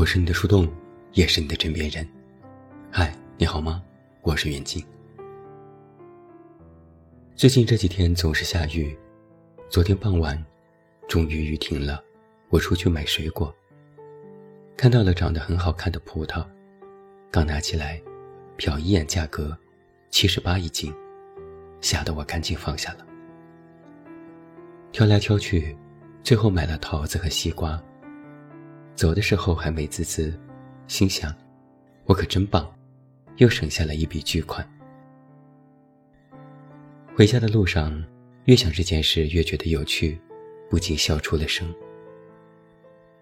我是你的树洞，也是你的枕边人。嗨，你好吗？我是袁静。最近这几天总是下雨，昨天傍晚，终于雨停了。我出去买水果，看到了长得很好看的葡萄，刚拿起来，瞟一眼价格，七十八一斤，吓得我赶紧放下了。挑来挑去，最后买了桃子和西瓜。走的时候还美滋滋，心想：我可真棒，又省下了一笔巨款。回家的路上，越想这件事越觉得有趣，不禁笑出了声。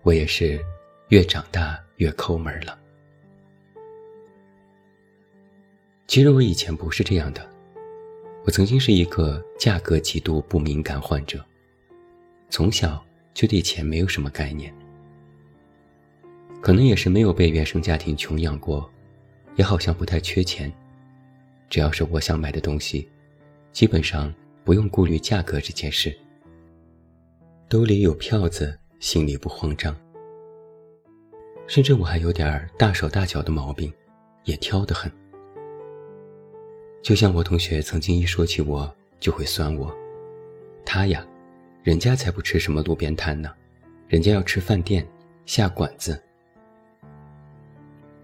我也是，越长大越抠门了。其实我以前不是这样的，我曾经是一个价格极度不敏感患者，从小就对钱没有什么概念。可能也是没有被原生家庭穷养过，也好像不太缺钱。只要是我想买的东西，基本上不用顾虑价格这件事。兜里有票子，心里不慌张。甚至我还有点大手大脚的毛病，也挑得很。就像我同学曾经一说起我就会酸我，他呀，人家才不吃什么路边摊呢，人家要吃饭店下馆子。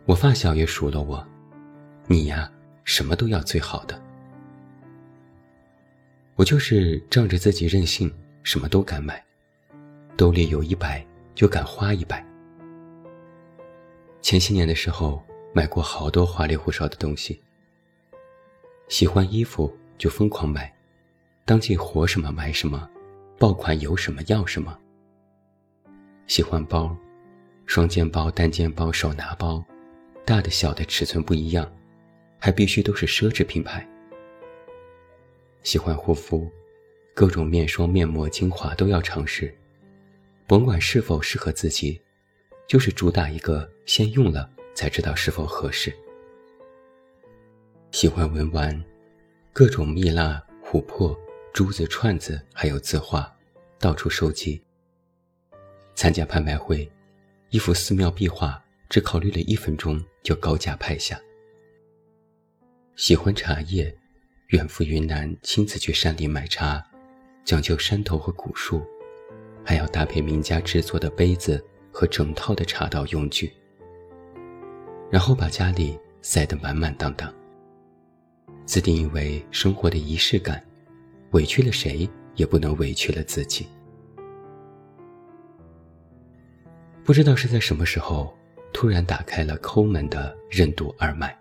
我发小也数落我：“你呀，什么都要最好的。”我就是仗着自己任性，什么都敢买，兜里有一百就敢花一百。前些年的时候，买过好多花里胡哨的东西。喜欢衣服就疯狂买，当季火什么买什么，爆款有什么要什么。喜欢包，双肩包、单肩包、手拿包。大的小的尺寸不一样，还必须都是奢侈品牌。喜欢护肤，各种面霜、面膜、精华都要尝试，甭管是否适合自己，就是主打一个先用了才知道是否合适。喜欢文玩，各种蜜蜡、琥珀、珠子、串子，还有字画，到处收集。参加拍卖会，一幅寺庙壁画。只考虑了一分钟就高价拍下。喜欢茶叶，远赴云南亲自去山里买茶，讲究山头和古树，还要搭配名家制作的杯子和整套的茶道用具，然后把家里塞得满满当当。自定义为生活的仪式感，委屈了谁也不能委屈了自己。不知道是在什么时候。突然打开了抠门的任督二脉。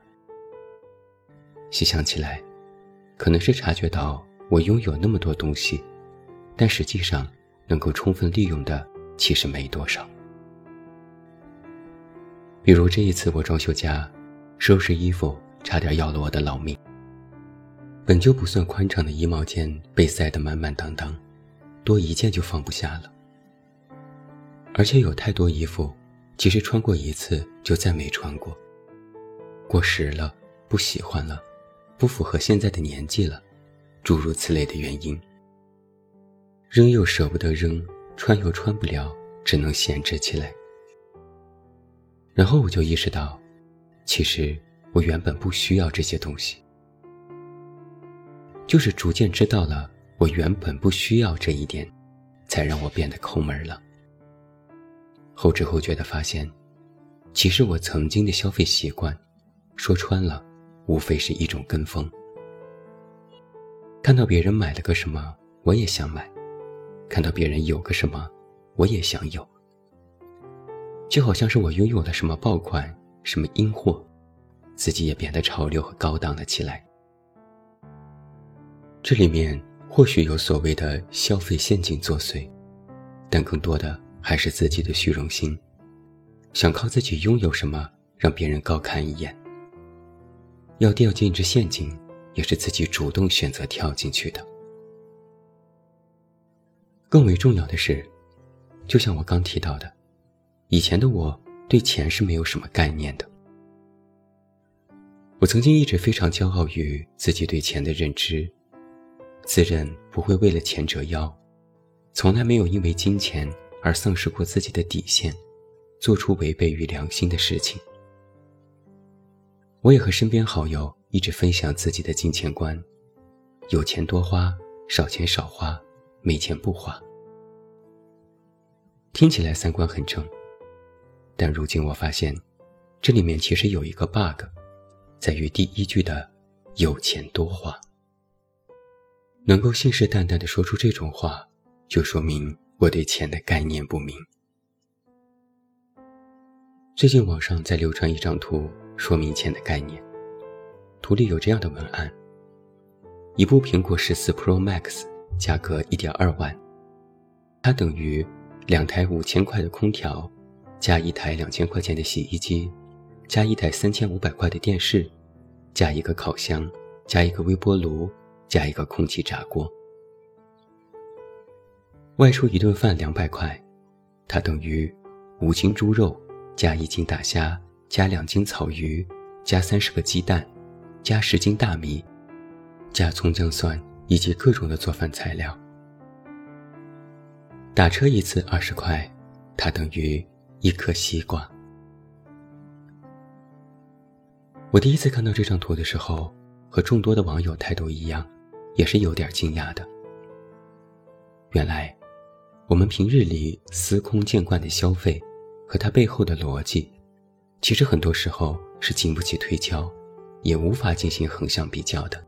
细想起来，可能是察觉到我拥有那么多东西，但实际上能够充分利用的其实没多少。比如这一次我装修家，收拾衣服，差点要了我的老命。本就不算宽敞的衣帽间被塞得满满当当，多一件就放不下了。而且有太多衣服。其实穿过一次就再没穿过，过时了，不喜欢了，不符合现在的年纪了，诸如此类的原因。扔又舍不得扔，穿又穿不了，只能闲置起来。然后我就意识到，其实我原本不需要这些东西，就是逐渐知道了我原本不需要这一点，才让我变得抠门了。后知后觉地发现，其实我曾经的消费习惯，说穿了，无非是一种跟风。看到别人买了个什么，我也想买；看到别人有个什么，我也想有。就好像是我拥有了什么爆款、什么阴货，自己也变得潮流和高档了起来。这里面或许有所谓的消费陷阱作祟，但更多的。还是自己的虚荣心，想靠自己拥有什么让别人高看一眼。要掉进这陷阱，也是自己主动选择跳进去的。更为重要的是，就像我刚提到的，以前的我对钱是没有什么概念的。我曾经一直非常骄傲于自己对钱的认知，自认不会为了钱折腰，从来没有因为金钱。而丧失过自己的底线，做出违背于良心的事情。我也和身边好友一直分享自己的金钱观：有钱多花，少钱少花，没钱不花。听起来三观很正，但如今我发现，这里面其实有一个 bug，在于第一句的“有钱多花”。能够信誓旦旦地说出这种话，就说明我对钱的概念不明。最近网上在流传一张图。说明钱的概念。图里有这样的文案：一部苹果十四 Pro Max 价格一点二万，它等于两台五千块的空调，加一台两千块钱的洗衣机，加一台三千五百块的电视，加一个烤箱，加一个微波炉，加一个空气炸锅。外出一顿饭两百块，它等于五斤猪肉加一斤大虾。加两斤草鱼，加三十个鸡蛋，加十斤大米，加葱姜蒜以及各种的做饭材料。打车一次二十块，它等于一颗西瓜。我第一次看到这张图的时候，和众多的网友态度一样，也是有点惊讶的。原来，我们平日里司空见惯的消费，和它背后的逻辑。其实很多时候是经不起推敲，也无法进行横向比较的。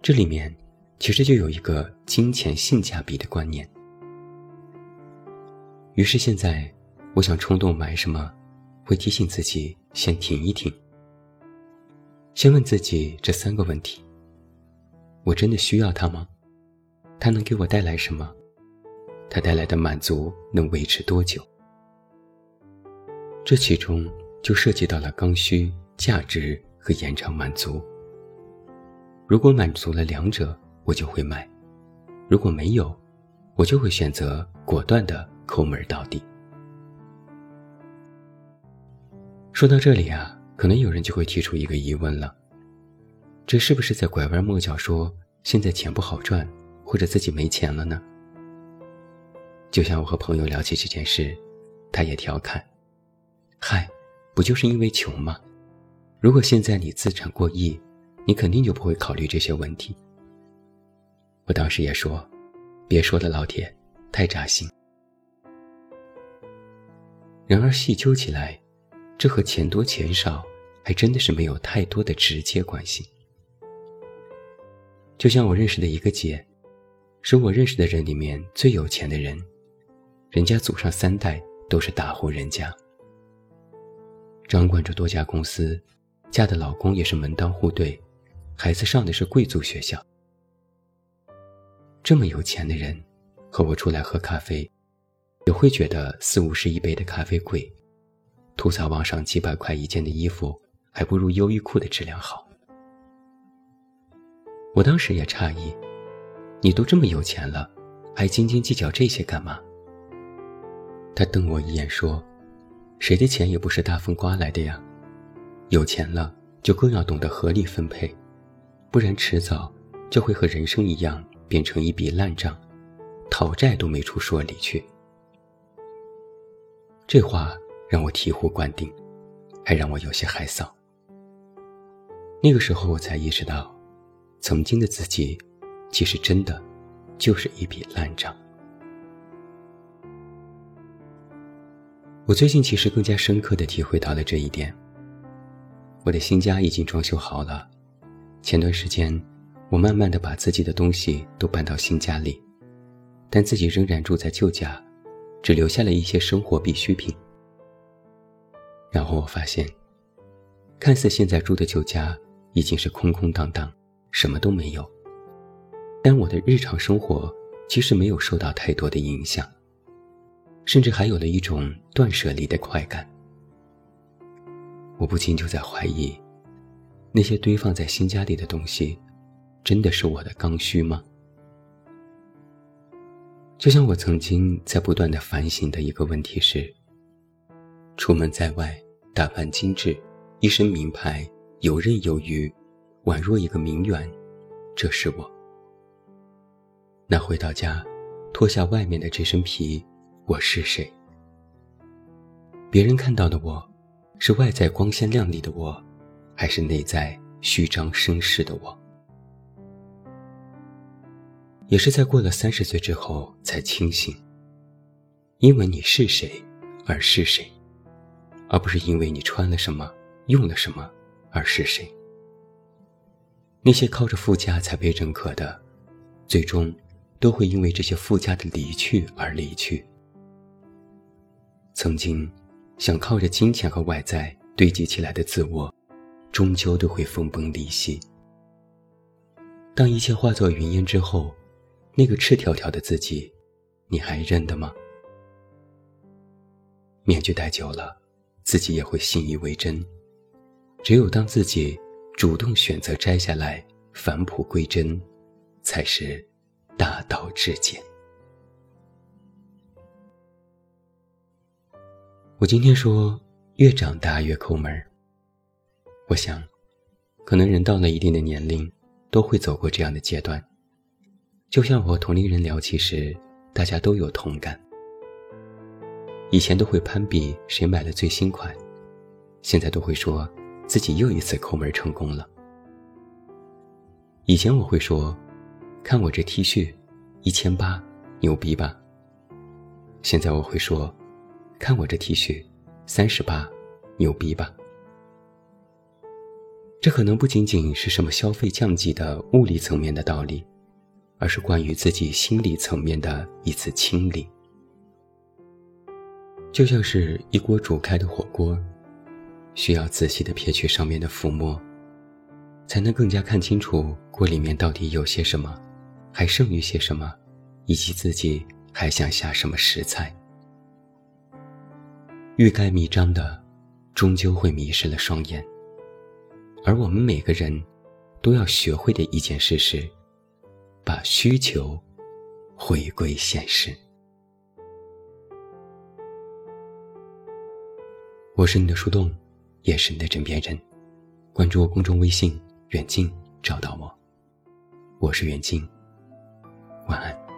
这里面其实就有一个金钱性价比的观念。于是现在，我想冲动买什么，会提醒自己先停一停，先问自己这三个问题：我真的需要它吗？它能给我带来什么？它带来的满足能维持多久？这其中就涉及到了刚需、价值和延长满足。如果满足了两者，我就会买；如果没有，我就会选择果断的抠门到底。说到这里啊，可能有人就会提出一个疑问了：这是不是在拐弯抹角说现在钱不好赚，或者自己没钱了呢？就像我和朋友聊起这件事，他也调侃。嗨，不就是因为穷吗？如果现在你资产过亿，你肯定就不会考虑这些问题。我当时也说，别说了，老铁，太扎心。然而细究起来，这和钱多钱少还真的是没有太多的直接关系。就像我认识的一个姐，是我认识的人里面最有钱的人，人家祖上三代都是大户人家。掌管着多家公司，嫁的老公也是门当户对，孩子上的是贵族学校。这么有钱的人，和我出来喝咖啡，也会觉得四五十一杯的咖啡贵，吐槽网上几百块一件的衣服，还不如优衣库的质量好。我当时也诧异，你都这么有钱了，还斤斤计较这些干嘛？他瞪我一眼说。谁的钱也不是大风刮来的呀，有钱了就更要懂得合理分配，不然迟早就会和人生一样变成一笔烂账，讨债都没处说理去。这话让我醍醐灌顶，还让我有些害臊。那个时候我才意识到，曾经的自己，其实真的就是一笔烂账。我最近其实更加深刻的体会到了这一点。我的新家已经装修好了，前段时间，我慢慢的把自己的东西都搬到新家里，但自己仍然住在旧家，只留下了一些生活必需品。然后我发现，看似现在住的旧家已经是空空荡荡，什么都没有，但我的日常生活其实没有受到太多的影响。甚至还有了一种断舍离的快感。我不禁就在怀疑，那些堆放在新家里的东西，真的是我的刚需吗？就像我曾经在不断的反省的一个问题是：出门在外，打扮精致，一身名牌，游刃有余，宛若一个名媛，这是我。那回到家，脱下外面的这身皮。我是谁？别人看到的我，是外在光鲜亮丽的我，还是内在虚张声势的我？也是在过了三十岁之后才清醒。因为你是谁，而是谁，而不是因为你穿了什么、用了什么而是谁。那些靠着附加才被认可的，最终都会因为这些附加的离去而离去。曾经想靠着金钱和外在堆积起来的自我，终究都会分崩离析。当一切化作云烟之后，那个赤条条的自己，你还认得吗？面具戴久了，自己也会信以为真。只有当自己主动选择摘下来，返璞归真，才是大道至简。我今天说，越长大越抠门儿。我想，可能人到了一定的年龄，都会走过这样的阶段。就像我和同龄人聊起时，大家都有同感。以前都会攀比谁买了最新款，现在都会说自己又一次抠门成功了。以前我会说，看我这 T 恤，一千八，牛逼吧？现在我会说，看我这 T 恤，三十八，牛逼吧？这可能不仅仅是什么消费降级的物理层面的道理，而是关于自己心理层面的一次清理。就像是一锅煮开的火锅，需要仔细的撇去上面的浮沫，才能更加看清楚锅里面到底有些什么，还剩余些什么，以及自己还想下什么食材。欲盖弥彰的，终究会迷失了双眼。而我们每个人，都要学会的一件事是，把需求回归现实。我是你的树洞，也是你的枕边人。关注我公众微信“远近”，找到我。我是远近，晚安。